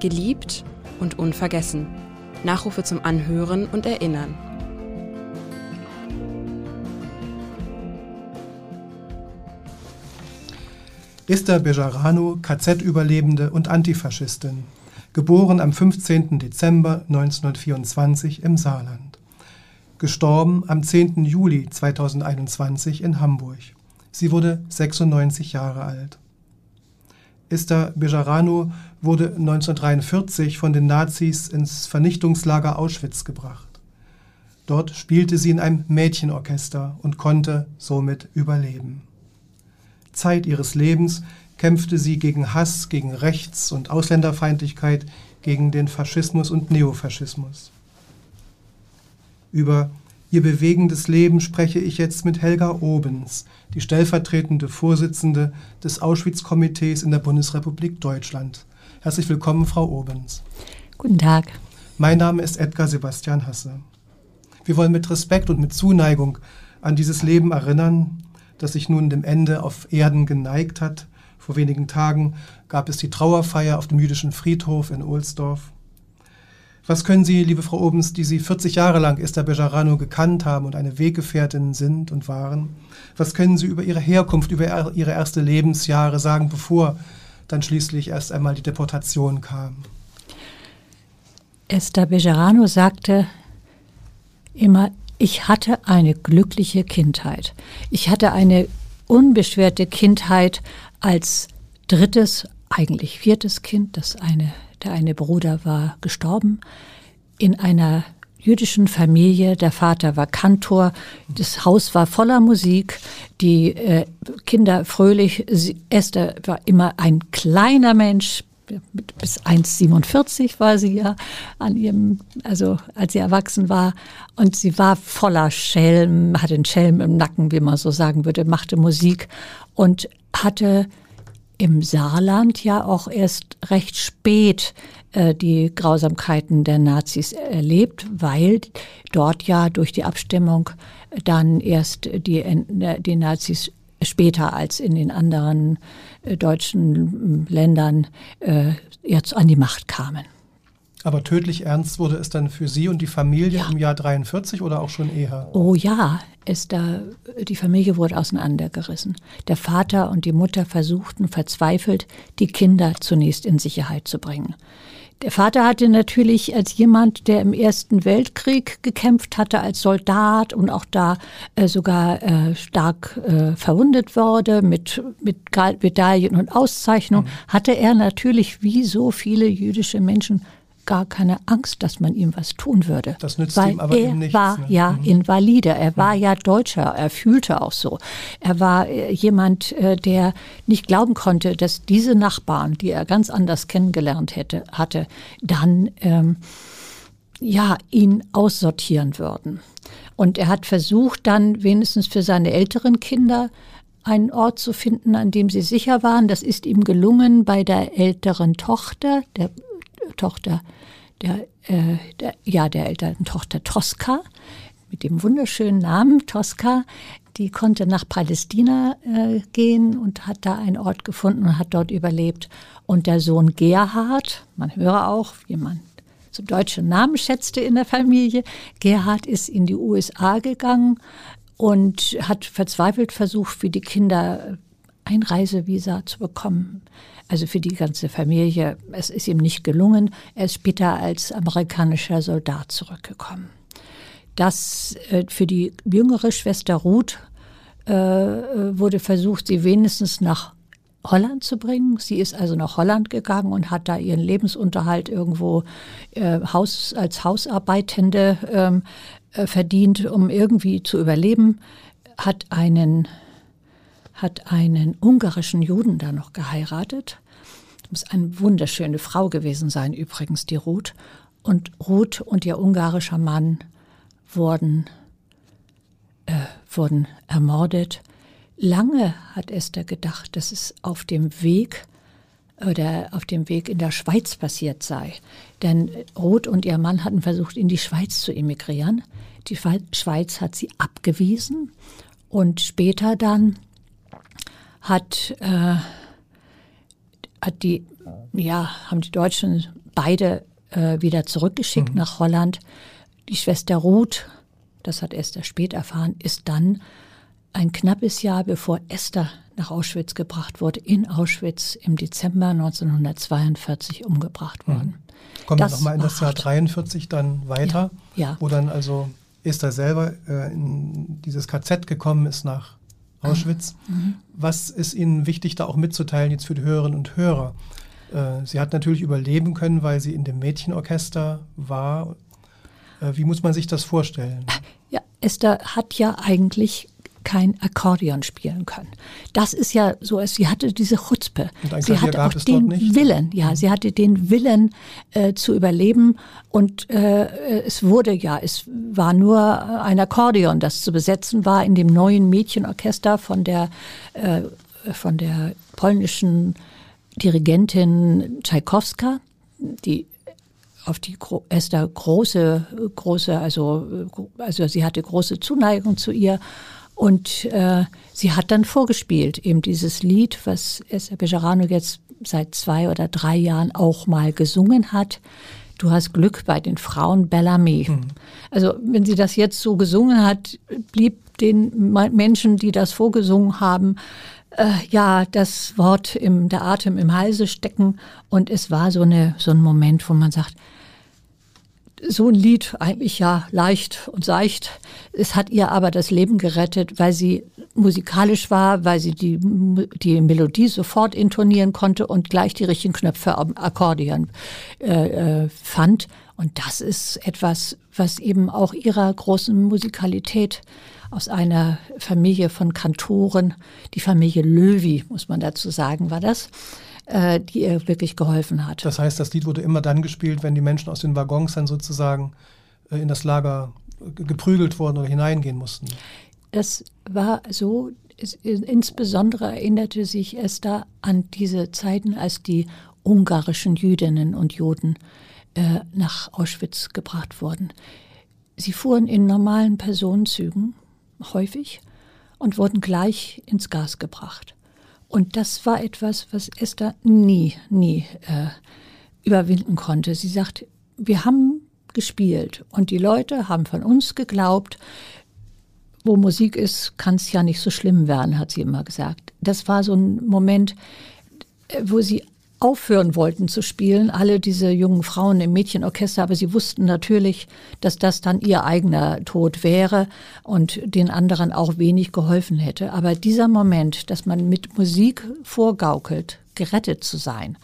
Geliebt und unvergessen. Nachrufe zum Anhören und Erinnern. Esther Bejarano, KZ-Überlebende und Antifaschistin, geboren am 15. Dezember 1924 im Saarland. Gestorben am 10. Juli 2021 in Hamburg. Sie wurde 96 Jahre alt. Esther Bejarano wurde 1943 von den Nazis ins Vernichtungslager Auschwitz gebracht. Dort spielte sie in einem Mädchenorchester und konnte somit überleben. Zeit ihres Lebens kämpfte sie gegen Hass, gegen Rechts- und Ausländerfeindlichkeit, gegen den Faschismus und Neofaschismus. Über ihr bewegendes Leben spreche ich jetzt mit Helga Obens, die stellvertretende Vorsitzende des Auschwitz-Komitees in der Bundesrepublik Deutschland. Herzlich willkommen, Frau Obens. Guten Tag. Mein Name ist Edgar Sebastian Hasse. Wir wollen mit Respekt und mit Zuneigung an dieses Leben erinnern, das sich nun dem Ende auf Erden geneigt hat. Vor wenigen Tagen gab es die Trauerfeier auf dem jüdischen Friedhof in Ohlsdorf. Was können Sie, liebe Frau Obens, die Sie 40 Jahre lang Esther Bejarano gekannt haben und eine Weggefährtin sind und waren, was können Sie über Ihre Herkunft, über Ihre erste Lebensjahre sagen, bevor dann schließlich erst einmal die Deportation kam? Esther Bejarano sagte immer, ich hatte eine glückliche Kindheit. Ich hatte eine unbeschwerte Kindheit als drittes, eigentlich viertes Kind. Das eine, der eine Bruder war gestorben in einer jüdischen Familie. Der Vater war Kantor. Das Haus war voller Musik. Die äh, Kinder fröhlich. Sie, Esther war immer ein kleiner Mensch, bis 1,47 war sie ja an ihrem, also als sie erwachsen war. Und sie war voller Schelm, hatte einen Schelm im Nacken, wie man so sagen würde, machte Musik und hatte im Saarland ja auch erst recht spät äh, die Grausamkeiten der Nazis erlebt, weil dort ja durch die Abstimmung dann erst die, die Nazis später als in den anderen äh, deutschen äh, Ländern äh, jetzt an die Macht kamen. Aber tödlich ernst wurde es dann für Sie und die Familie ja. im Jahr 43 oder auch schon eher? Oh ja, es da, die Familie wurde auseinandergerissen. Der Vater und die Mutter versuchten verzweifelt, die Kinder zunächst in Sicherheit zu bringen. Der Vater hatte natürlich als jemand, der im Ersten Weltkrieg gekämpft hatte, als Soldat und auch da äh, sogar äh, stark äh, verwundet wurde mit, mit Medaillen und Auszeichnungen, mhm. hatte er natürlich wie so viele jüdische Menschen gar keine Angst, dass man ihm was tun würde. Das nützt Weil ihm aber er ihm nichts. war ne? ja mhm. Invalide, er war mhm. ja Deutscher, er fühlte auch so. Er war äh, jemand, äh, der nicht glauben konnte, dass diese Nachbarn, die er ganz anders kennengelernt hätte, hatte, dann ähm, ja ihn aussortieren würden. Und er hat versucht, dann wenigstens für seine älteren Kinder einen Ort zu finden, an dem sie sicher waren. Das ist ihm gelungen bei der älteren Tochter, der Tochter der, äh, der, ja, der älteren Tochter Tosca mit dem wunderschönen Namen Tosca. Die konnte nach Palästina äh, gehen und hat da einen Ort gefunden und hat dort überlebt. Und der Sohn Gerhard, man höre auch, wie man so deutsche Namen schätzte in der Familie, Gerhard ist in die USA gegangen und hat verzweifelt versucht, für die Kinder Einreisevisa zu bekommen also für die ganze Familie. Es ist ihm nicht gelungen. Er ist später als amerikanischer Soldat zurückgekommen. Das äh, für die jüngere Schwester Ruth äh, wurde versucht, sie wenigstens nach Holland zu bringen. Sie ist also nach Holland gegangen und hat da ihren Lebensunterhalt irgendwo äh, Haus, als Hausarbeitende ähm, äh, verdient, um irgendwie zu überleben. Hat einen hat einen ungarischen Juden da noch geheiratet. Das muss eine wunderschöne Frau gewesen sein, übrigens, die Ruth. Und Ruth und ihr ungarischer Mann wurden, äh, wurden ermordet. Lange hat Esther gedacht, dass es auf dem Weg oder auf dem Weg in der Schweiz passiert sei. Denn Ruth und ihr Mann hatten versucht, in die Schweiz zu emigrieren. Die Schweiz hat sie abgewiesen und später dann hat, äh, hat die, ja, haben die Deutschen beide äh, wieder zurückgeschickt mhm. nach Holland. Die Schwester Ruth, das hat Esther spät erfahren, ist dann ein knappes Jahr bevor Esther nach Auschwitz gebracht wurde, in Auschwitz im Dezember 1942 umgebracht worden. Mhm. Kommen wir nochmal in das Jahr 43 dann weiter, ja, ja. wo dann also Esther selber äh, in dieses KZ gekommen ist nach Auschwitz. Mhm. Was ist Ihnen wichtig, da auch mitzuteilen jetzt für die Hörerinnen und Hörer? Äh, sie hat natürlich überleben können, weil sie in dem Mädchenorchester war. Äh, wie muss man sich das vorstellen? Ja, Esther hat ja eigentlich kein Akkordeon spielen können. Das ist ja so, sie hatte diese Chutzpe. Sie hatte auch den Willen, ja, mhm. sie hatte den Willen äh, zu überleben und äh, es wurde ja, es war nur ein Akkordeon, das zu besetzen war in dem neuen Mädchenorchester von der, äh, von der polnischen Dirigentin Tchaikovska, die auf die Esther große, große, also, also sie hatte große Zuneigung zu ihr und äh, sie hat dann vorgespielt, eben dieses Lied, was Esther Bejarano jetzt seit zwei oder drei Jahren auch mal gesungen hat. Du hast Glück bei den Frauen Bellamy. Mhm. Also wenn sie das jetzt so gesungen hat, blieb den Menschen, die das vorgesungen haben, äh, ja, das Wort im, der Atem im Halse stecken. Und es war so, eine, so ein Moment, wo man sagt, so ein Lied eigentlich ja leicht und seicht. Es hat ihr aber das Leben gerettet, weil sie musikalisch war, weil sie die, die Melodie sofort intonieren konnte und gleich die richtigen Knöpfe am Akkordeon äh, äh, fand. Und das ist etwas, was eben auch ihrer großen Musikalität aus einer Familie von Kantoren, die Familie Löwy, muss man dazu sagen, war das, äh, die ihr wirklich geholfen hat. Das heißt, das Lied wurde immer dann gespielt, wenn die Menschen aus den Waggons dann sozusagen äh, in das Lager geprügelt wurden oder hineingehen mussten. Es war so, es, insbesondere erinnerte sich Esther an diese Zeiten, als die ungarischen Jüdinnen und Juden äh, nach Auschwitz gebracht wurden. Sie fuhren in normalen Personenzügen häufig und wurden gleich ins Gas gebracht. Und das war etwas, was Esther nie, nie äh, überwinden konnte. Sie sagt, wir haben gespielt und die Leute haben von uns geglaubt, wo Musik ist, kann es ja nicht so schlimm werden, hat sie immer gesagt. Das war so ein Moment, wo sie aufhören wollten zu spielen, alle diese jungen Frauen im Mädchenorchester, aber sie wussten natürlich, dass das dann ihr eigener Tod wäre und den anderen auch wenig geholfen hätte. Aber dieser Moment, dass man mit Musik vorgaukelt, gerettet zu sein,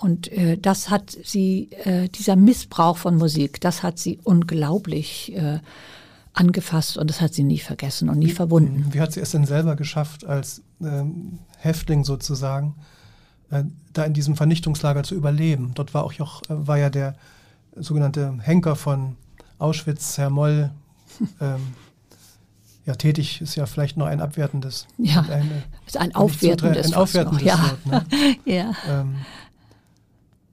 und äh, das hat sie, äh, dieser Missbrauch von Musik, das hat sie unglaublich äh, angefasst und das hat sie nie vergessen und nie wie, verwunden. Wie hat sie es denn selber geschafft, als ähm, Häftling sozusagen, da in diesem Vernichtungslager zu überleben. Dort war auch äh, war ja der sogenannte Henker von Auschwitz, Herr Moll, ähm, ja, tätig ist ja vielleicht nur ein abwertendes. Ja, eine, ist ein aufwertendes. Ein aufwertendes noch, ja. Wort. Ne? ja. Ähm,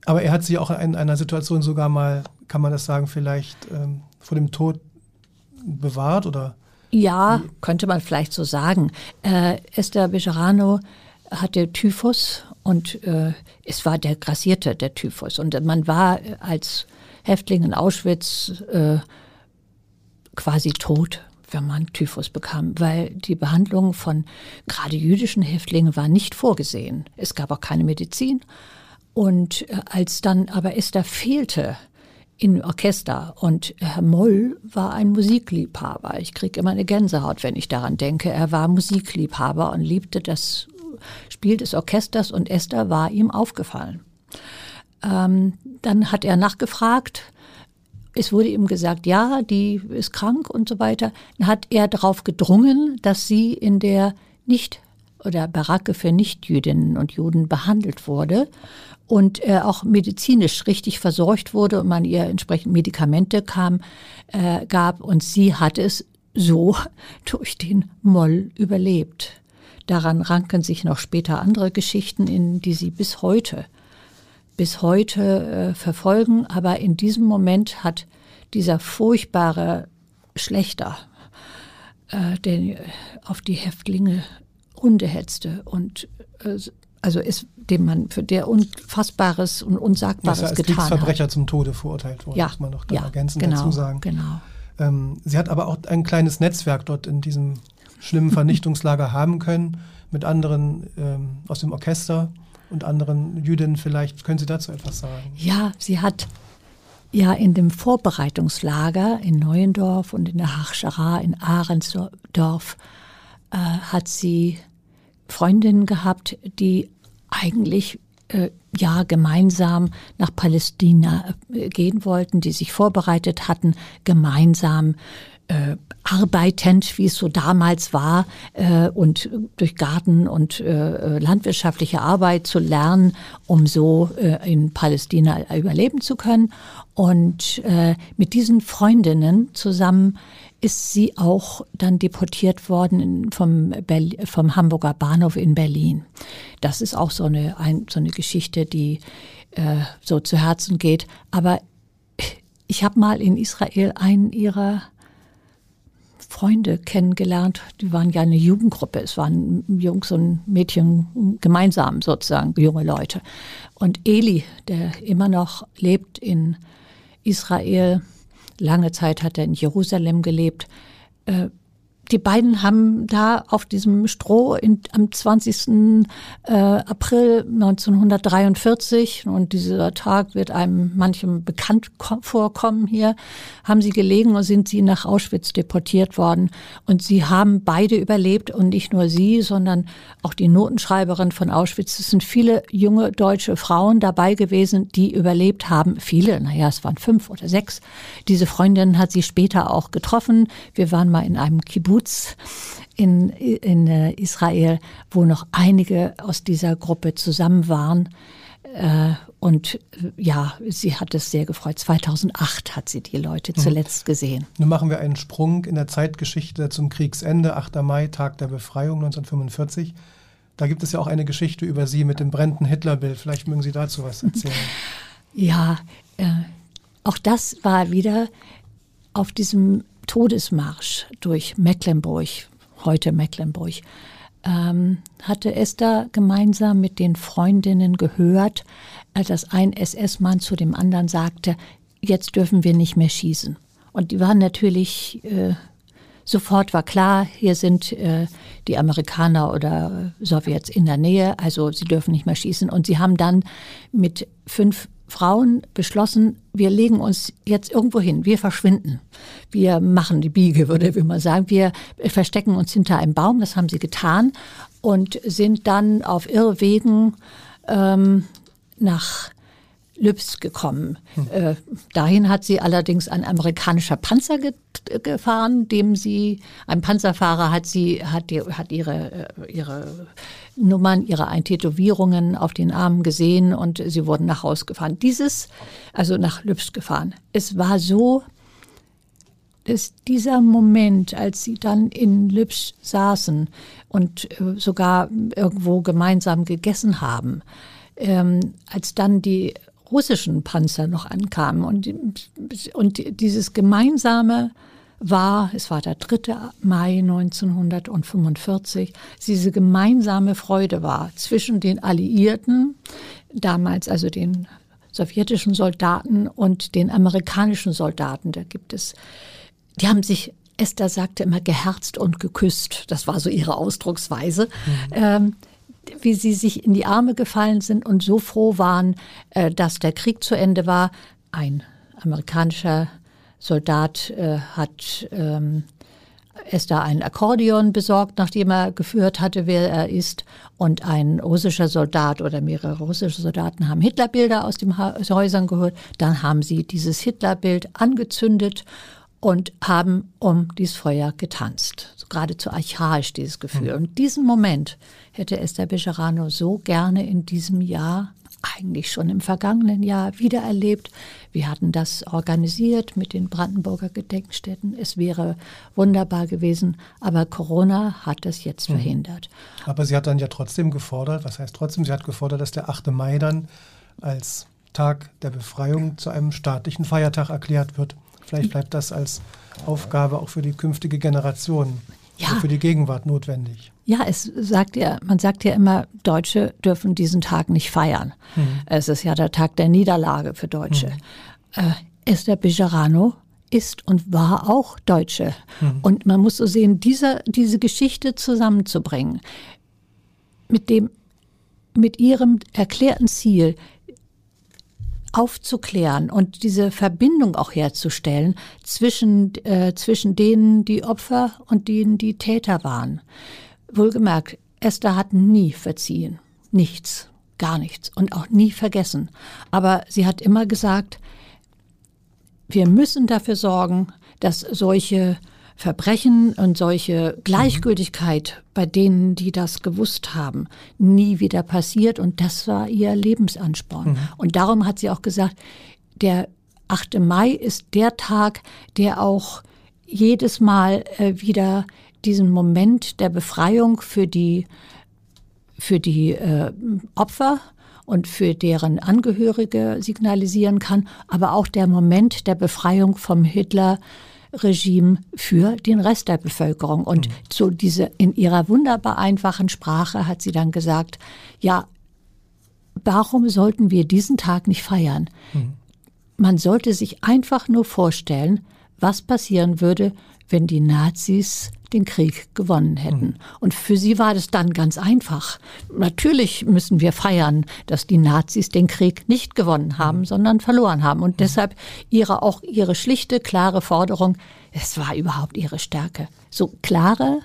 aber er hat sie auch in einer Situation sogar mal, kann man das sagen, vielleicht ähm, vor dem Tod bewahrt oder? Ja, wie? könnte man vielleicht so sagen. Äh, Esther Bejarano hatte Typhus und äh, es war der grassierte, der Typhus. Und man war als Häftling in Auschwitz äh, quasi tot, wenn man Typhus bekam, weil die Behandlung von gerade jüdischen Häftlingen war nicht vorgesehen. Es gab auch keine Medizin. Und äh, als dann aber Esther fehlte im Orchester und Herr Moll war ein Musikliebhaber. Ich kriege immer eine Gänsehaut, wenn ich daran denke. Er war Musikliebhaber und liebte das Spiel des Orchesters und Esther war ihm aufgefallen. Ähm, dann hat er nachgefragt. Es wurde ihm gesagt, ja, die ist krank und so weiter. Dann hat er darauf gedrungen, dass sie in der nicht oder Baracke für Nichtjüdinnen und Juden behandelt wurde und äh, auch medizinisch richtig versorgt wurde und man ihr entsprechend Medikamente kam, äh, gab und sie hat es so durch den Moll überlebt. Daran ranken sich noch später andere Geschichten, in die sie bis heute, bis heute äh, verfolgen. Aber in diesem Moment hat dieser furchtbare Schlechter, äh, der auf die Häftlinge Hunde hetzte und äh, also ist, dem man für der Unfassbares und Unsagbares ja als getan Kriegsverbrecher hat. zum Tode verurteilt worden, Ja, muss man noch ja, ergänzend genau, dazu sagen. genau. Ähm, sie hat aber auch ein kleines Netzwerk dort in diesem schlimmen Vernichtungslager haben können, mit anderen ähm, aus dem Orchester und anderen Jüdinnen vielleicht. Können Sie dazu etwas sagen? Ja, sie hat ja in dem Vorbereitungslager in Neuendorf und in der Hachschara in Ahrensdorf äh, hat sie Freundinnen gehabt, die eigentlich ja gemeinsam nach Palästina äh, gehen wollten, die sich vorbereitet hatten, gemeinsam äh, arbeitend, wie es so damals war, äh, und durch Garten und äh, landwirtschaftliche Arbeit zu lernen, um so äh, in Palästina überleben zu können. Und äh, mit diesen Freundinnen zusammen ist sie auch dann deportiert worden vom, Berl vom Hamburger Bahnhof in Berlin. Das ist auch so eine, ein, so eine Geschichte, die äh, so zu Herzen geht. Aber ich habe mal in Israel einen ihrer Freunde kennengelernt. Die waren ja eine Jugendgruppe. Es waren Jungs und Mädchen gemeinsam sozusagen, junge Leute. Und Eli, der immer noch lebt in Israel, lange Zeit hat er in Jerusalem gelebt, äh, die beiden haben da auf diesem Stroh in, am 20. Äh, April 1943, und dieser Tag wird einem manchem bekannt vorkommen hier, haben sie gelegen und sind sie nach Auschwitz deportiert worden. Und sie haben beide überlebt und nicht nur sie, sondern auch die Notenschreiberin von Auschwitz. Es sind viele junge deutsche Frauen dabei gewesen, die überlebt haben. Viele, naja, es waren fünf oder sechs. Diese Freundin hat sie später auch getroffen. Wir waren mal in einem Kibbutz in, in äh, Israel, wo noch einige aus dieser Gruppe zusammen waren. Äh, und äh, ja, sie hat es sehr gefreut. 2008 hat sie die Leute zuletzt gesehen. Nun machen wir einen Sprung in der Zeitgeschichte zum Kriegsende, 8. Mai, Tag der Befreiung 1945. Da gibt es ja auch eine Geschichte über Sie mit dem brennenden Hitlerbild. Vielleicht mögen Sie dazu was erzählen. Ja, äh, auch das war wieder auf diesem Todesmarsch durch Mecklenburg, heute Mecklenburg, ähm, hatte Esther gemeinsam mit den Freundinnen gehört, dass ein SS-Mann zu dem anderen sagte, jetzt dürfen wir nicht mehr schießen. Und die waren natürlich, äh, sofort war klar, hier sind äh, die Amerikaner oder Sowjets in der Nähe, also sie dürfen nicht mehr schießen. Und sie haben dann mit fünf Frauen beschlossen, wir legen uns jetzt irgendwo hin, wir verschwinden. Wir machen die Biege, würde ich mal sagen. Wir verstecken uns hinter einem Baum, das haben sie getan und sind dann auf Irrwegen ähm, nach Lübs gekommen. Hm. Äh, dahin hat sie allerdings ein amerikanischer Panzer ge gefahren, dem sie, ein Panzerfahrer hat sie, hat, die, hat ihre, äh, ihre Nummern, ihre Eintätowierungen auf den Armen gesehen und sie wurden nach Haus gefahren. Dieses, also nach Lübs gefahren. Es war so, dass dieser Moment, als sie dann in Lübs saßen und äh, sogar irgendwo gemeinsam gegessen haben, ähm, als dann die russischen Panzer noch ankamen und, und dieses gemeinsame war, es war der 3. Mai 1945, diese gemeinsame Freude war zwischen den Alliierten, damals also den sowjetischen Soldaten und den amerikanischen Soldaten. Da gibt es, die haben sich, Esther sagte immer, geherzt und geküsst. Das war so ihre Ausdrucksweise. Mhm. Ähm, wie sie sich in die Arme gefallen sind und so froh waren, äh, dass der Krieg zu Ende war. Ein amerikanischer Soldat äh, hat ähm, Esther ein Akkordeon besorgt, nachdem er geführt hatte, wer er ist. Und ein russischer Soldat oder mehrere russische Soldaten haben Hitlerbilder aus den Häusern geholt. Dann haben sie dieses Hitlerbild angezündet und haben um dieses Feuer getanzt. So geradezu archaisch dieses Gefühl. Mhm. Und diesen Moment hätte Esther Becherano so gerne in diesem Jahr, eigentlich schon im vergangenen Jahr, wiedererlebt. Wir hatten das organisiert mit den Brandenburger Gedenkstätten. Es wäre wunderbar gewesen, aber Corona hat das jetzt mhm. verhindert. Aber sie hat dann ja trotzdem gefordert, was heißt trotzdem, sie hat gefordert, dass der 8. Mai dann als Tag der Befreiung zu einem staatlichen Feiertag erklärt wird. Vielleicht bleibt das als Aufgabe auch für die künftige Generation. ja. Also für die Gegenwart notwendig. Ja, es sagt ja, man sagt ja immer, Deutsche dürfen diesen Tag nicht feiern. Mhm. Es ist ja der Tag der Niederlage für Deutsche. Mhm. Äh, Esther Bejarano ist und war auch Deutsche. Mhm. Und man muss so sehen, diese, diese Geschichte zusammenzubringen mit dem, mit ihrem erklärten Ziel, aufzuklären und diese Verbindung auch herzustellen zwischen, äh, zwischen denen, die Opfer und denen, die Täter waren. Wohlgemerkt, Esther hat nie verziehen. Nichts, gar nichts und auch nie vergessen. Aber sie hat immer gesagt, wir müssen dafür sorgen, dass solche Verbrechen und solche Gleichgültigkeit bei denen, die das gewusst haben, nie wieder passiert. Und das war ihr Lebensansporn. Mhm. Und darum hat sie auch gesagt, der 8. Mai ist der Tag, der auch jedes Mal äh, wieder diesen Moment der Befreiung für die, für die äh, Opfer und für deren Angehörige signalisieren kann, aber auch der Moment der Befreiung vom Hitler-Regime für den Rest der Bevölkerung. Und mhm. so diese, in ihrer wunderbar einfachen Sprache hat sie dann gesagt, ja, warum sollten wir diesen Tag nicht feiern? Mhm. Man sollte sich einfach nur vorstellen, was passieren würde, wenn die Nazis den Krieg gewonnen hätten. Mhm. Und für sie war das dann ganz einfach. Natürlich müssen wir feiern, dass die Nazis den Krieg nicht gewonnen haben, mhm. sondern verloren haben. Und mhm. deshalb ihre auch ihre schlichte, klare Forderung, es war überhaupt ihre Stärke. So klare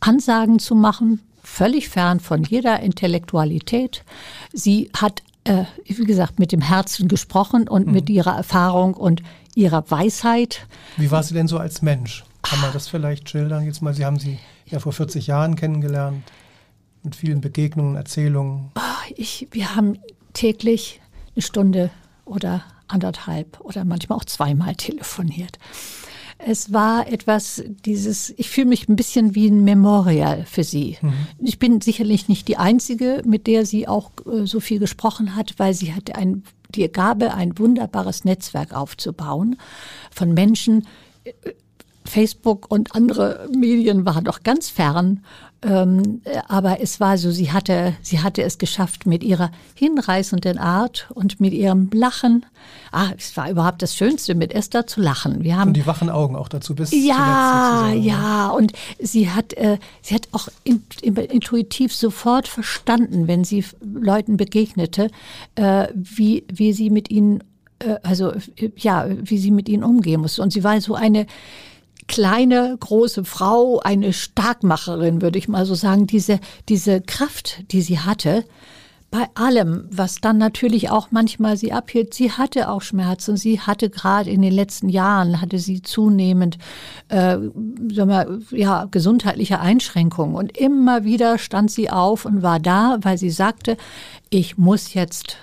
Ansagen zu machen, völlig fern von jeder Intellektualität. Sie hat, äh, wie gesagt, mit dem Herzen gesprochen und mhm. mit ihrer Erfahrung und ihrer Weisheit. Wie war sie denn so als Mensch? Kann man das vielleicht schildern? Jetzt mal, Sie haben sie ja vor 40 Jahren kennengelernt, mit vielen Begegnungen, Erzählungen. Oh, ich, wir haben täglich eine Stunde oder anderthalb oder manchmal auch zweimal telefoniert. Es war etwas, dieses, ich fühle mich ein bisschen wie ein Memorial für sie. Mhm. Ich bin sicherlich nicht die Einzige, mit der sie auch äh, so viel gesprochen hat, weil sie hatte ein, die Gabe, ein wunderbares Netzwerk aufzubauen von Menschen, äh, Facebook und andere Medien waren doch ganz fern. Ähm, aber es war so, sie hatte, sie hatte es geschafft mit ihrer hinreißenden Art und mit ihrem Lachen. Ah, es war überhaupt das Schönste, mit Esther zu lachen. Wir haben und die wachen Augen auch dazu bis ja, ja. Und sie hat, äh, sie hat auch in, in, intuitiv sofort verstanden, wenn sie Leuten begegnete, äh, wie wie sie mit ihnen, äh, also ja, wie sie mit ihnen umgehen musste. Und sie war so eine kleine, große Frau, eine Starkmacherin, würde ich mal so sagen, diese, diese Kraft, die sie hatte, bei allem, was dann natürlich auch manchmal sie abhielt. Sie hatte auch Schmerzen. Sie hatte gerade in den letzten Jahren, hatte sie zunehmend äh, sagen wir, ja, gesundheitliche Einschränkungen. Und immer wieder stand sie auf und war da, weil sie sagte, ich muss jetzt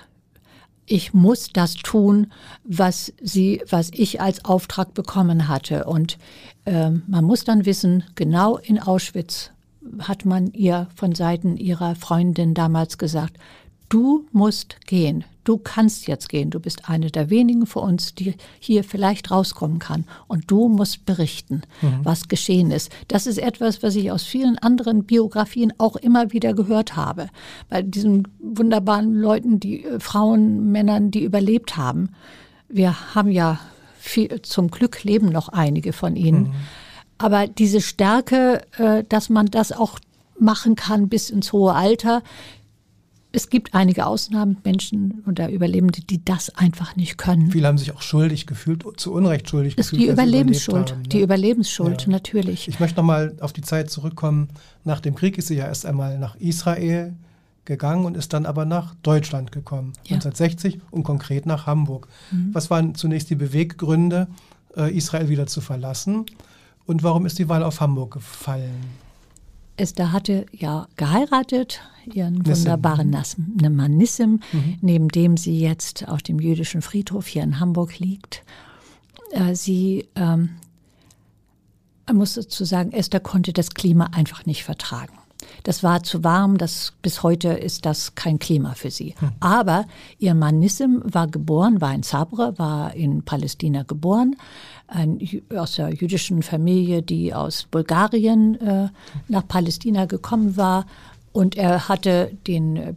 ich muss das tun, was sie, was ich als Auftrag bekommen hatte. Und äh, man muss dann wissen, genau in Auschwitz hat man ihr von Seiten ihrer Freundin damals gesagt, du musst gehen, du kannst jetzt gehen, du bist eine der wenigen von uns, die hier vielleicht rauskommen kann und du musst berichten, mhm. was geschehen ist. Das ist etwas, was ich aus vielen anderen Biografien auch immer wieder gehört habe. Bei diesen wunderbaren Leuten, die äh, Frauen, Männern, die überlebt haben. Wir haben ja viel, zum Glück leben noch einige von ihnen. Mhm. Aber diese Stärke, äh, dass man das auch machen kann bis ins hohe Alter, es gibt einige Ausnahmen, Menschen oder Überlebende, die das einfach nicht können. Viele haben sich auch schuldig gefühlt, zu Unrecht schuldig das gefühlt. Die Überlebensschuld, haben, ne? die Überlebensschuld, ja. natürlich. Ich möchte nochmal auf die Zeit zurückkommen. Nach dem Krieg ist sie ja erst einmal nach Israel gegangen und ist dann aber nach Deutschland gekommen, ja. 1960 und konkret nach Hamburg. Mhm. Was waren zunächst die Beweggründe, äh, Israel wieder zu verlassen und warum ist die Wahl auf Hamburg gefallen? Esther hatte ja geheiratet, ihren Nissim. wunderbaren Mann Nissim, mhm. neben dem sie jetzt auf dem jüdischen Friedhof hier in Hamburg liegt. Äh, sie ähm, muss dazu sagen, Esther konnte das Klima einfach nicht vertragen. das war zu warm, das, bis heute ist das kein Klima für sie. Hm. Aber ihr Mann Nissim war geboren, war in Sabre, war in Palästina geboren, ein, aus der jüdischen Familie, die aus Bulgarien äh, nach Palästina gekommen war. Und er hatte den äh,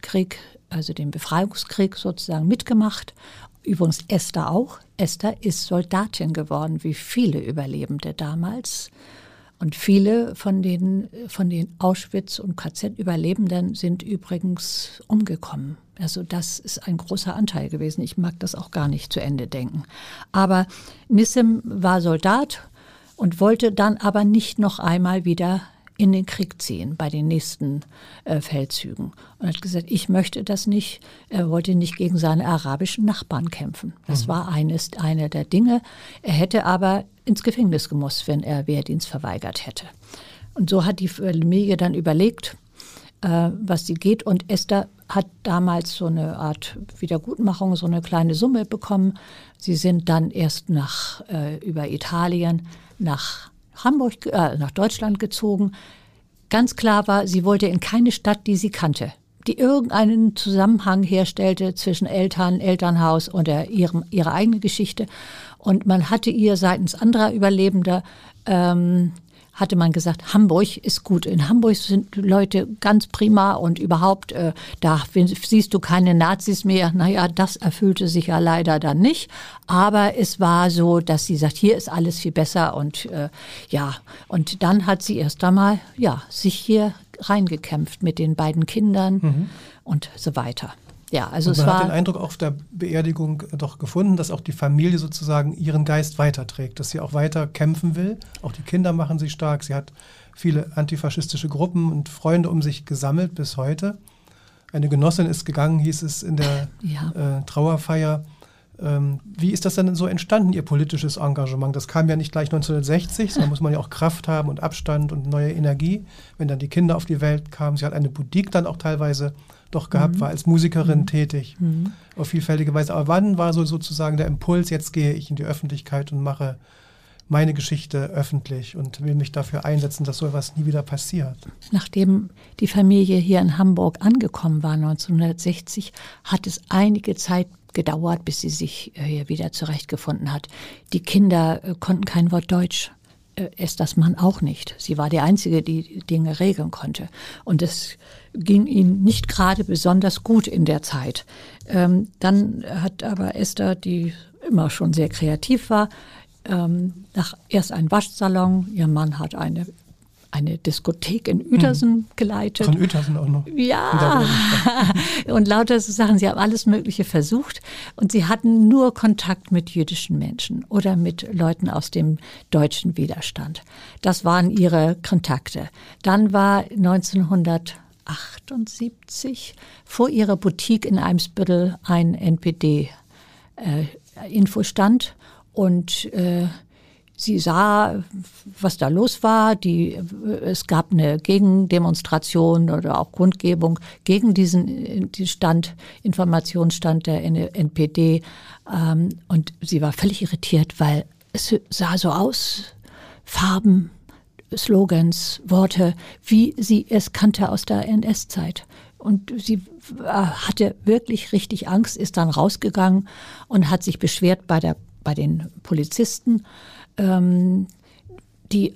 Krieg, also den Befreiungskrieg sozusagen mitgemacht. Übrigens Esther auch. Esther ist Soldatin geworden, wie viele Überlebende damals. Und viele von den, von den Auschwitz- und KZ-Überlebenden sind übrigens umgekommen. Also das ist ein großer Anteil gewesen. Ich mag das auch gar nicht zu Ende denken. Aber Nissim war Soldat und wollte dann aber nicht noch einmal wieder in den Krieg ziehen bei den nächsten äh, Feldzügen und hat gesagt, ich möchte das nicht. Er wollte nicht gegen seine arabischen Nachbarn kämpfen. Das mhm. war eines, eine der Dinge. Er hätte aber ins Gefängnis gemusst, wenn er Wehrdienst verweigert hätte. Und so hat die Familie dann überlegt, äh, was sie geht. Und Esther hat damals so eine Art Wiedergutmachung, so eine kleine Summe bekommen. Sie sind dann erst nach, äh, über Italien nach Hamburg, äh, nach Deutschland gezogen. Ganz klar war, sie wollte in keine Stadt, die sie kannte, die irgendeinen Zusammenhang herstellte zwischen Eltern, Elternhaus und der, ihrem, ihrer eigenen Geschichte. Und man hatte ihr seitens anderer Überlebender ähm, hatte man gesagt, Hamburg ist gut. In Hamburg sind Leute ganz prima und überhaupt, äh, da siehst du keine Nazis mehr. Naja, das erfüllte sich ja leider dann nicht. Aber es war so, dass sie sagt, hier ist alles viel besser und äh, ja. Und dann hat sie erst einmal, ja, sich hier reingekämpft mit den beiden Kindern mhm. und so weiter. Ja, also und man es war hat den Eindruck auf der Beerdigung doch gefunden, dass auch die Familie sozusagen ihren Geist weiterträgt, dass sie auch weiter kämpfen will. Auch die Kinder machen sie stark. Sie hat viele antifaschistische Gruppen und Freunde um sich gesammelt bis heute. Eine Genossin ist gegangen, hieß es in der ja. äh, Trauerfeier. Ähm, wie ist das denn so entstanden, Ihr politisches Engagement? Das kam ja nicht gleich 1960, sondern muss man ja auch Kraft haben und Abstand und neue Energie. Wenn dann die Kinder auf die Welt kamen, sie hat eine Boutique dann auch teilweise doch gehabt, mhm. war als Musikerin mhm. tätig, mhm. auf vielfältige Weise. Aber wann war so sozusagen der Impuls, jetzt gehe ich in die Öffentlichkeit und mache meine Geschichte öffentlich und will mich dafür einsetzen, dass so etwas nie wieder passiert. Nachdem die Familie hier in Hamburg angekommen war 1960, hat es einige Zeit gedauert, bis sie sich äh, hier wieder zurechtgefunden hat. Die Kinder äh, konnten kein Wort Deutsch. Äh, Esthers Mann auch nicht. Sie war die Einzige, die Dinge regeln konnte. Und es ging ihnen nicht gerade besonders gut in der Zeit. Ähm, dann hat aber Esther, die immer schon sehr kreativ war, ähm, nach erst einen Waschsalon, ihr Mann hat eine eine Diskothek in Uetersen mhm. geleitet. Von Uetersen auch noch. Ja, und lauter so Sachen. Sie haben alles Mögliche versucht und sie hatten nur Kontakt mit jüdischen Menschen oder mit Leuten aus dem deutschen Widerstand. Das waren ihre Kontakte. Dann war 1978 vor ihrer Boutique in Eimsbüttel ein NPD-Infostand äh, und äh, Sie sah, was da los war. Die, es gab eine Gegendemonstration oder auch Kundgebung gegen diesen Stand, Informationsstand der NPD. Ähm, und sie war völlig irritiert, weil es sah so aus, Farben, Slogans, Worte, wie sie es kannte aus der NS-Zeit. Und sie äh, hatte wirklich richtig Angst, ist dann rausgegangen und hat sich beschwert bei, der, bei den Polizisten ähm, die,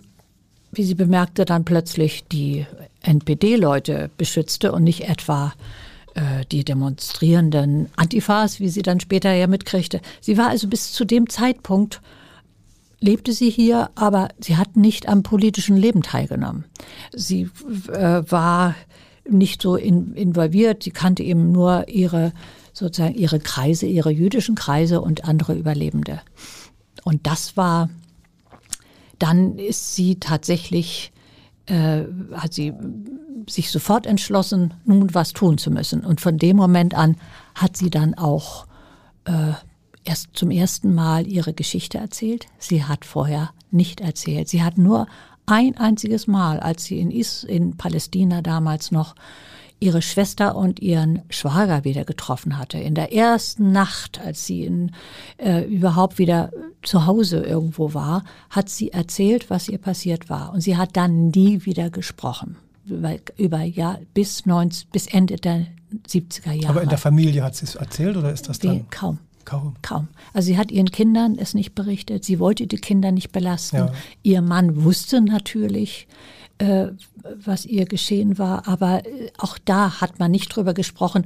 wie sie bemerkte, dann plötzlich die NPD-Leute beschützte und nicht etwa äh, die demonstrierenden Antifas, wie sie dann später ja mitkriegte. Sie war also bis zu dem Zeitpunkt lebte sie hier, aber sie hat nicht am politischen Leben teilgenommen. Sie äh, war nicht so in, involviert, sie kannte eben nur ihre sozusagen ihre Kreise, ihre jüdischen Kreise und andere Überlebende. Und das war dann ist sie tatsächlich, äh, hat sie sich sofort entschlossen, nun was tun zu müssen. Und von dem Moment an hat sie dann auch äh, erst zum ersten Mal ihre Geschichte erzählt. Sie hat vorher nicht erzählt. Sie hat nur ein einziges Mal, als sie in, Is in Palästina damals noch ihre Schwester und ihren Schwager wieder getroffen hatte. In der ersten Nacht, als sie in, äh, überhaupt wieder zu Hause irgendwo war, hat sie erzählt, was ihr passiert war. Und sie hat dann nie wieder gesprochen. über, über Jahr, bis, 90, bis Ende der 70er Jahre. Aber in der Familie hat sie es erzählt oder ist das dann? Kaum. Kaum. Kaum. Also sie hat ihren Kindern es nicht berichtet. Sie wollte die Kinder nicht belasten. Ja. Ihr Mann wusste natürlich, äh, was ihr geschehen war, aber äh, auch da hat man nicht drüber gesprochen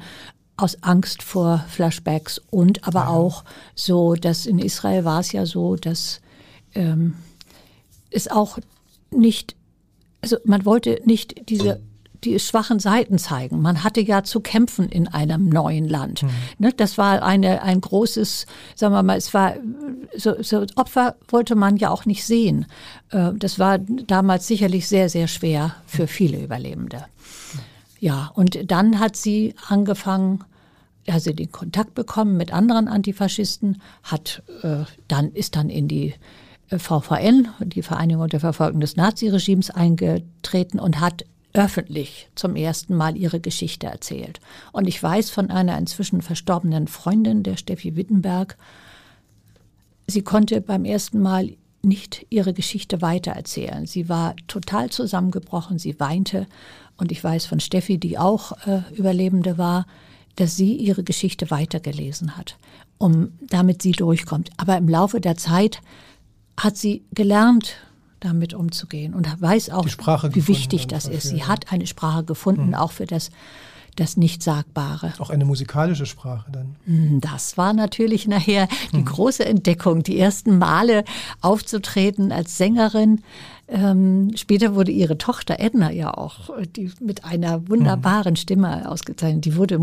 aus Angst vor Flashbacks und aber auch so, dass in Israel war es ja so, dass ähm, es auch nicht, also man wollte nicht diese die schwachen Seiten zeigen. Man hatte ja zu kämpfen in einem neuen Land. Ne, das war eine, ein großes, sagen wir mal, es war, so, so Opfer wollte man ja auch nicht sehen. Äh, Das war damals sicherlich sehr, sehr schwer für viele Überlebende. Ja, und dann hat sie angefangen, also den Kontakt bekommen mit anderen Antifaschisten, hat äh, dann ist dann in die äh, VVN, die Vereinigung der Verfolgung des Naziregimes, eingetreten und hat öffentlich zum ersten Mal ihre Geschichte erzählt. Und ich weiß von einer inzwischen verstorbenen Freundin, der Steffi Wittenberg, sie konnte beim ersten Mal nicht ihre Geschichte weitererzählen. Sie war total zusammengebrochen, sie weinte. Und ich weiß von Steffi, die auch äh, Überlebende war, dass sie ihre Geschichte weitergelesen hat, um damit sie durchkommt. Aber im Laufe der Zeit hat sie gelernt, damit umzugehen und weiß auch, wie wichtig das ist. Sie hat eine Sprache gefunden, auch für das, das Nichtsagbare. Auch eine musikalische Sprache dann. Hm, Das war natürlich nachher die große Entdeckung, die ersten Male aufzutreten als Sängerin. Ähm, später wurde ihre Tochter Edna ja auch äh, die mit einer wunderbaren Stimme ausgezeichnet. Die wurde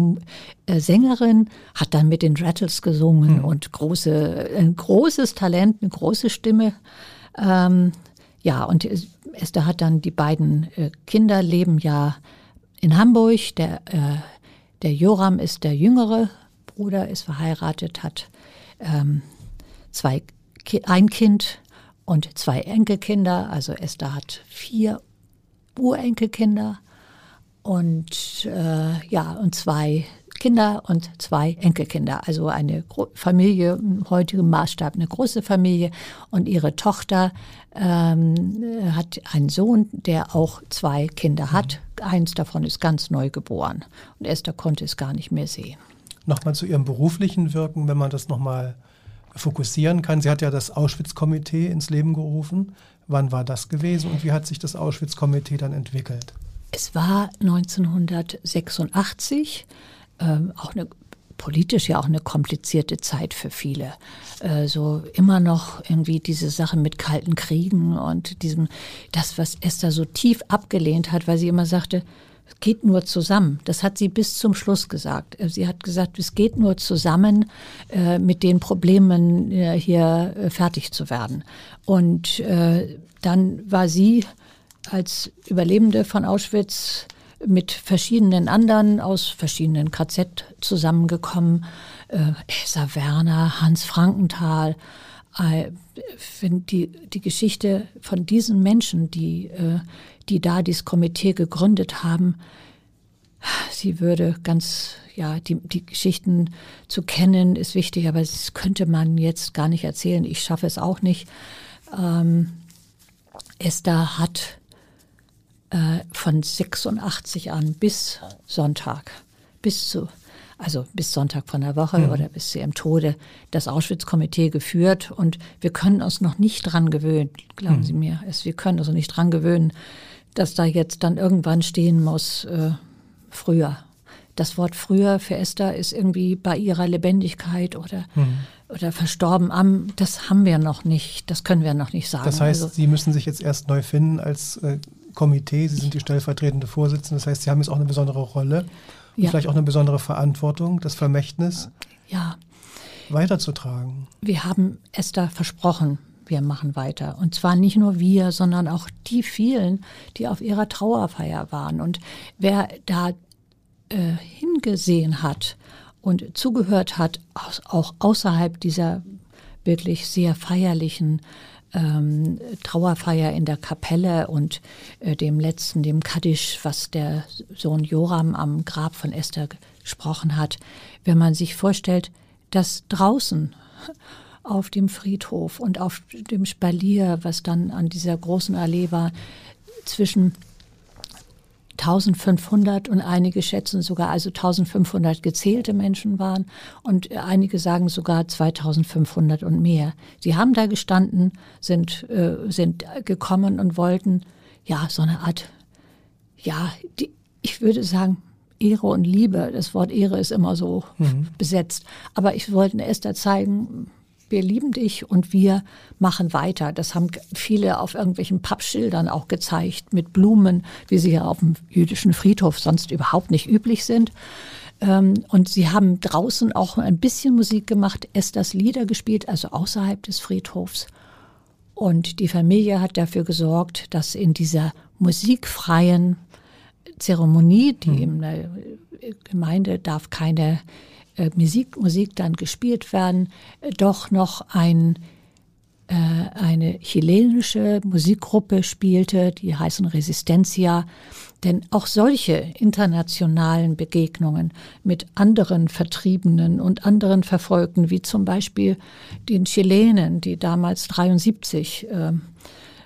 äh, Sängerin, hat dann mit den Rattles gesungen und große, ein großes Talent, eine große Stimme. Ähm, ja, und Esther hat dann die beiden äh, Kinder leben ja in Hamburg. Der, äh, der Joram ist der jüngere Bruder, ist verheiratet, hat ähm, zwei, Ki ein Kind und zwei Enkelkinder. Also Esther hat vier Urenkelkinder und äh, ja und zwei Kinder und zwei Enkelkinder. Also eine Gro Familie im heutigen Maßstab, eine große Familie. Und ihre Tochter ähm, äh, hat einen Sohn, der auch zwei Kinder hat. Eins davon ist ganz neu geboren. Und Esther konnte es gar nicht mehr sehen. Nochmal zu Ihrem beruflichen Wirken, wenn man das nochmal fokussieren kann. Sie hat ja das Auschwitz-Komitee ins Leben gerufen. Wann war das gewesen und wie hat sich das Auschwitz-Komitee dann entwickelt? Es war 1986 ähm, auch eine politisch ja auch eine komplizierte Zeit für viele. Äh, so immer noch irgendwie diese Sache mit kalten Kriegen und diesem, das, was Esther so tief abgelehnt hat, weil sie immer sagte, es geht nur zusammen. Das hat sie bis zum Schluss gesagt. Äh, Sie hat gesagt, es geht nur zusammen, äh, mit den Problemen äh, hier äh, fertig zu werden. Und äh, dann war sie als Überlebende von Auschwitz mit verschiedenen anderen aus verschiedenen KZ zusammengekommen. Äh, Elsa Werner, Hans Frankenthal. Wenn die, die Geschichte von diesen Menschen, die, äh, die da dieses Komitee gegründet haben, sie würde ganz, ja, die, die Geschichten zu kennen ist wichtig, aber das könnte man jetzt gar nicht erzählen. Ich schaffe es auch nicht. Ähm, Esther hat äh, von 86 an bis Sonntag, bis zu, also bis Sonntag von der Woche oder bis zu ihrem Tode, das Auschwitz-Komitee geführt. Und wir können uns noch nicht dran gewöhnen, glauben Sie mir. Es, wir können uns noch nicht dran gewöhnen, dass da jetzt dann irgendwann stehen muss, äh, früher. Das Wort früher für Esther ist irgendwie bei ihrer Lebendigkeit oder, oder verstorben am, das haben wir noch nicht, das können wir noch nicht sagen. Das heißt, Also- Sie müssen sich jetzt erst neu finden als äh, Komitee. Sie sind die stellvertretende Vorsitzende. Das heißt, Sie haben jetzt auch eine besondere Rolle Ja. vielleicht auch eine besondere Verantwortung, das Vermächtnis ja, weiterzutragen. wir haben Esther versprochen, wir machen weiter. Und zwar nicht nur wir, sondern auch die vielen, die auf ihrer Trauerfeier waren. Und wer da äh, hingesehen hat und zugehört hat, auch außerhalb dieser wirklich sehr feierlichen ähm, Trauerfeier in der Kapelle und äh, dem letzten, dem Kaddisch, was der Sohn Joram am Grab von Esther gesprochen hat. Wenn man sich vorstellt, dass draußen auf dem Friedhof und auf dem Spalier, was dann an dieser großen Allee war, zwischen 1500 und einige schätzen sogar also 1500 gezählte Menschen waren und einige sagen sogar 2500 und mehr. Sie haben da gestanden, sind, äh, sind gekommen und wollten ja so eine Art, ja, die, ich würde sagen, Ehre und Liebe. Das Wort Ehre ist immer so mhm. besetzt. Aber ich wollte Esther zeigen, wir lieben dich und wir machen weiter. Das haben viele auf irgendwelchen Pappschildern auch gezeigt mit Blumen, wie sie ja auf dem jüdischen Friedhof sonst überhaupt nicht üblich sind. Ähm, und sie haben draußen auch ein bisschen Musik gemacht, Esthers Lieder gespielt, also außerhalb des Friedhofs. Und die Familie hat dafür gesorgt, dass in dieser musikfreien Zeremonie, die hm. in der Gemeinde darf keine äh, Musik, Musik dann gespielt werden, äh, doch noch ein, äh, eine chilenische Musikgruppe spielte, die heißen Resistencia. Denn auch solche internationalen Begegnungen mit anderen Vertriebenen und anderen Verfolgten, wie zum Beispiel den Chilenen, die damals 73 äh,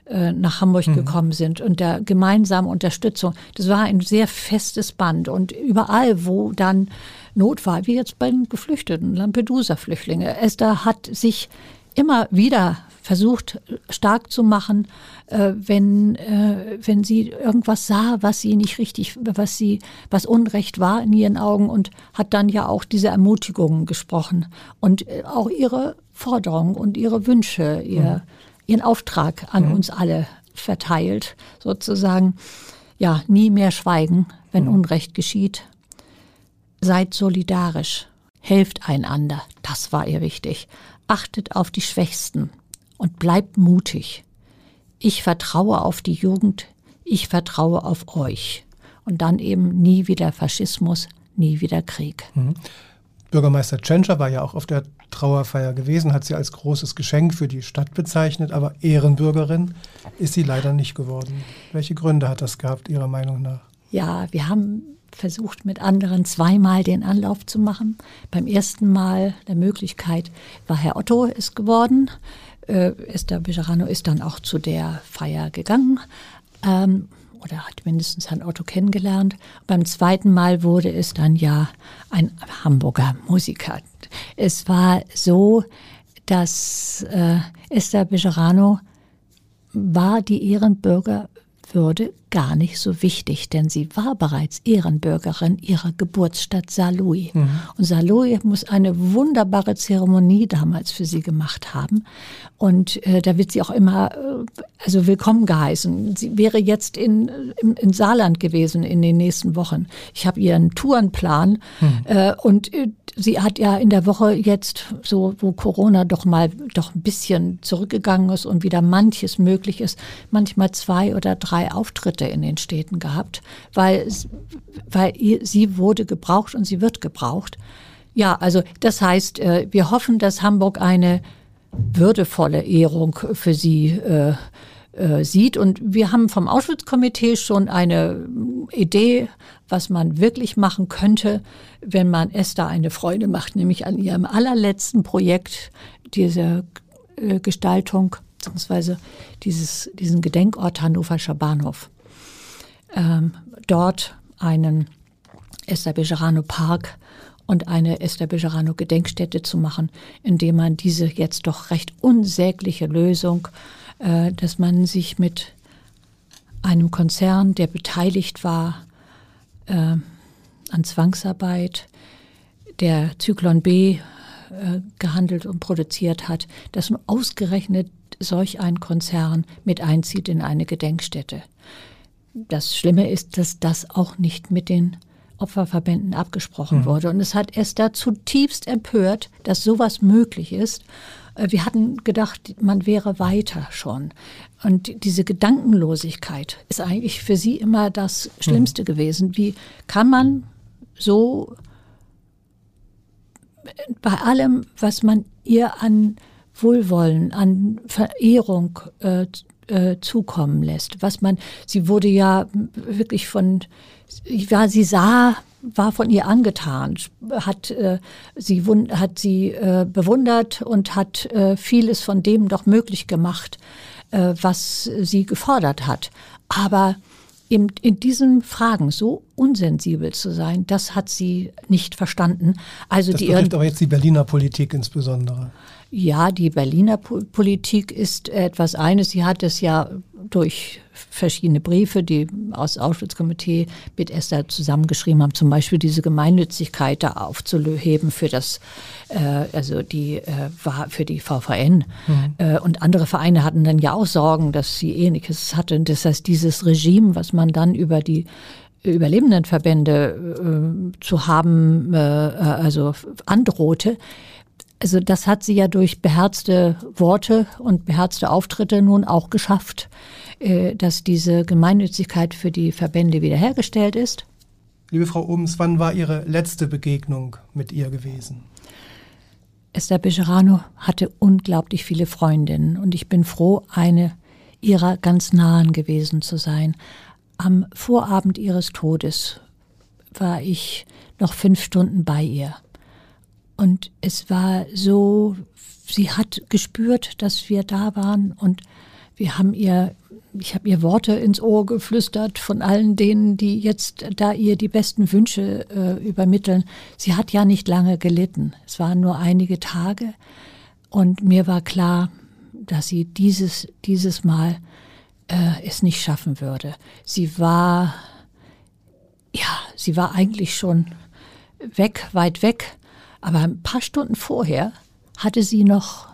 äh, nach Hamburg mhm. gekommen sind und der gemeinsamen Unterstützung. Das war ein sehr festes Band und überall, wo dann Not war, wie jetzt bei den Geflüchteten, Lampedusa-Flüchtlinge. Esther hat sich immer wieder versucht stark zu machen, äh, wenn äh, wenn sie irgendwas sah, was sie nicht richtig, was sie was Unrecht war in ihren Augen und hat dann ja auch diese Ermutigungen gesprochen und äh, auch ihre Forderungen und ihre Wünsche, ihr, mhm. ihren Auftrag an mhm. uns alle verteilt, sozusagen. Ja, nie mehr schweigen, wenn mhm. Unrecht geschieht, Seid solidarisch, helft einander, das war ihr wichtig. Achtet auf die Schwächsten und bleibt mutig. Ich vertraue auf die Jugend, ich vertraue auf euch. Und dann eben nie wieder Faschismus, nie wieder Krieg. Mhm. Bürgermeister Tschentscher war ja auch auf der Trauerfeier gewesen, hat sie als großes Geschenk für die Stadt bezeichnet, aber Ehrenbürgerin ist sie leider nicht geworden. Welche Gründe hat das gehabt, Ihrer Meinung nach? Ja, wir haben versucht mit anderen zweimal den Anlauf zu machen. Beim ersten Mal der Möglichkeit war Herr Otto es geworden. Äh, Esther Bejarano ist dann auch zu der Feier gegangen. Ähm, oder hat mindestens Herrn Otto kennengelernt. Beim zweiten Mal wurde es dann ja ein Hamburger Musiker. Es war so, dass äh, Esther Bejarano war die Ehrenbürger würde gar nicht so wichtig, denn sie war bereits Ehrenbürgerin ihrer Geburtsstadt Saarlouis. Mhm. Und Saarlouis muss eine wunderbare Zeremonie damals für sie gemacht haben. Und äh, da wird sie auch immer äh, also willkommen geheißen. Sie wäre jetzt in, in, in Saarland gewesen in den nächsten Wochen. Ich habe ihren Tourenplan mhm. äh, und äh, sie hat ja in der Woche jetzt, so wo Corona doch mal doch ein bisschen zurückgegangen ist und wieder manches möglich ist, manchmal zwei oder drei Auftritte in den Städten gehabt, weil, weil sie wurde gebraucht und sie wird gebraucht. Ja, also das heißt, äh, wir hoffen, dass Hamburg eine würdevolle Ehrung für sie äh, äh, sieht. Und wir haben vom Auschwitz-Komitee schon eine Idee, was man wirklich machen könnte, wenn man Esther eine Freude macht, nämlich an ihrem allerletzten Projekt, diese äh, Gestaltung beziehungsweise dieses, diesen Gedenkort Hannoverscher Bahnhof. Ähm, dort einen Esther Bejarano Park und eine Esther Bejarano Gedenkstätte zu machen, indem man diese jetzt doch recht unsägliche Lösung, dass man sich mit einem Konzern, der beteiligt war äh, an Zwangsarbeit, der Zyklon B äh, gehandelt und produziert hat, dass nun ausgerechnet solch ein Konzern mit einzieht in eine Gedenkstätte. Das Schlimme ist, dass das auch nicht mit den Opferverbänden abgesprochen mhm. wurde. Und es hat Esther zutiefst empört, dass sowas möglich ist. Äh, wir hatten gedacht, man wäre weiter schon. Und diese Gedankenlosigkeit ist eigentlich für sie immer das Schlimmste mhm. gewesen. Wie kann man so bei allem, was man ihr an Wohlwollen, an Verehrung äh, äh, zukommen lässt. Was man, sie wurde ja wirklich von, ja, sie sah, war von ihr angetan, hat äh, sie hat sie äh, bewundert und hat äh, vieles von dem doch möglich gemacht, äh, was sie gefordert hat. Aber in, in diesen Fragen so unsensibel zu sein, das hat sie nicht verstanden. Also das die betrifft aber jetzt die Berliner Politik insbesondere. Ja, die Berliner Politik ist etwas eines. Sie hat es ja durch verschiedene Briefe, die aus Auschwitz-Komitee mit Esther zusammengeschrieben haben, zum Beispiel diese Gemeinnützigkeit da aufzuheben für das, äh, also die äh, war für die VVN. Mhm. Äh, und andere Vereine hatten dann ja auch Sorgen, dass sie ähnliches hatten. Das heißt, dieses Regime, was man dann über die Überlebendenverbände äh, zu haben, äh, also androhte, also das hat sie ja durch beherzte Worte und beherzte Auftritte nun auch geschafft, äh, dass diese Gemeinnützigkeit für die Verbände wiederhergestellt ist. Liebe Frau Obens, wann war Ihre letzte Begegnung mit ihr gewesen? Esther Bejerano hatte unglaublich viele Freundinnen und ich bin froh, eine ihrer ganz nahen gewesen zu sein. Am Vorabend ihres Todes war ich noch fünf Stunden bei ihr. Und es war so, sie hat gespürt, dass wir da waren und wir haben ihr, ich habe ihr Worte ins Ohr geflüstert von allen denen, die jetzt da ihr die besten Wünsche äh, übermitteln. Sie hat ja nicht lange gelitten. Es waren nur einige Tage und mir war klar, dass sie dieses, dieses Mal äh, es nicht schaffen würde. Sie war, ja, sie war eigentlich schon weg, weit weg aber ein paar Stunden vorher hatte sie noch,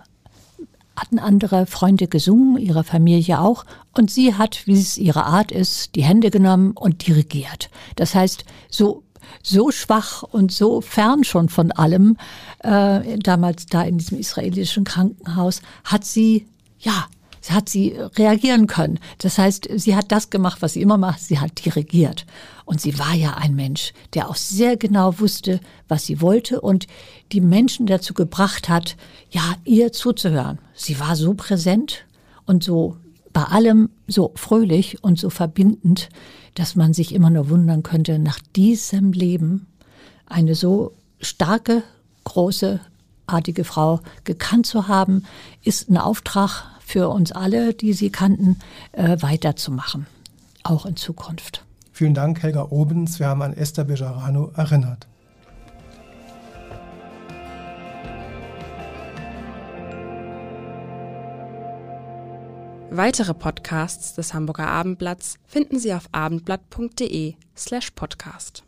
hatten andere Freunde gesungen, ihre Familie auch. Und sie hat, wie es ihre Art ist, die Hände genommen und dirigiert. Das heißt, so so schwach und so fern schon von allem, äh, damals da in diesem israelischen Krankenhaus, hat sie, ja, hat sie reagieren können. Das heißt, sie hat das gemacht, was sie immer macht, sie hat dirigiert. Und sie war ja ein Mensch, der auch sehr genau wusste, was sie wollte und die Menschen dazu gebracht hat, ja, ihr zuzuhören. Sie war so präsent und so bei allem so fröhlich und so verbindend, dass man sich immer nur wundern könnte, nach diesem Leben eine so starke, große, artige Frau gekannt zu haben, ist ein Auftrag für uns alle, die sie kannten, äh, weiterzumachen, auch in Zukunft. Vielen Dank, Helga Obens. Wir haben an Esther Bejarano erinnert. Weitere Podcasts des Hamburger Abendblatts finden Sie auf abendblatt.de slash podcast.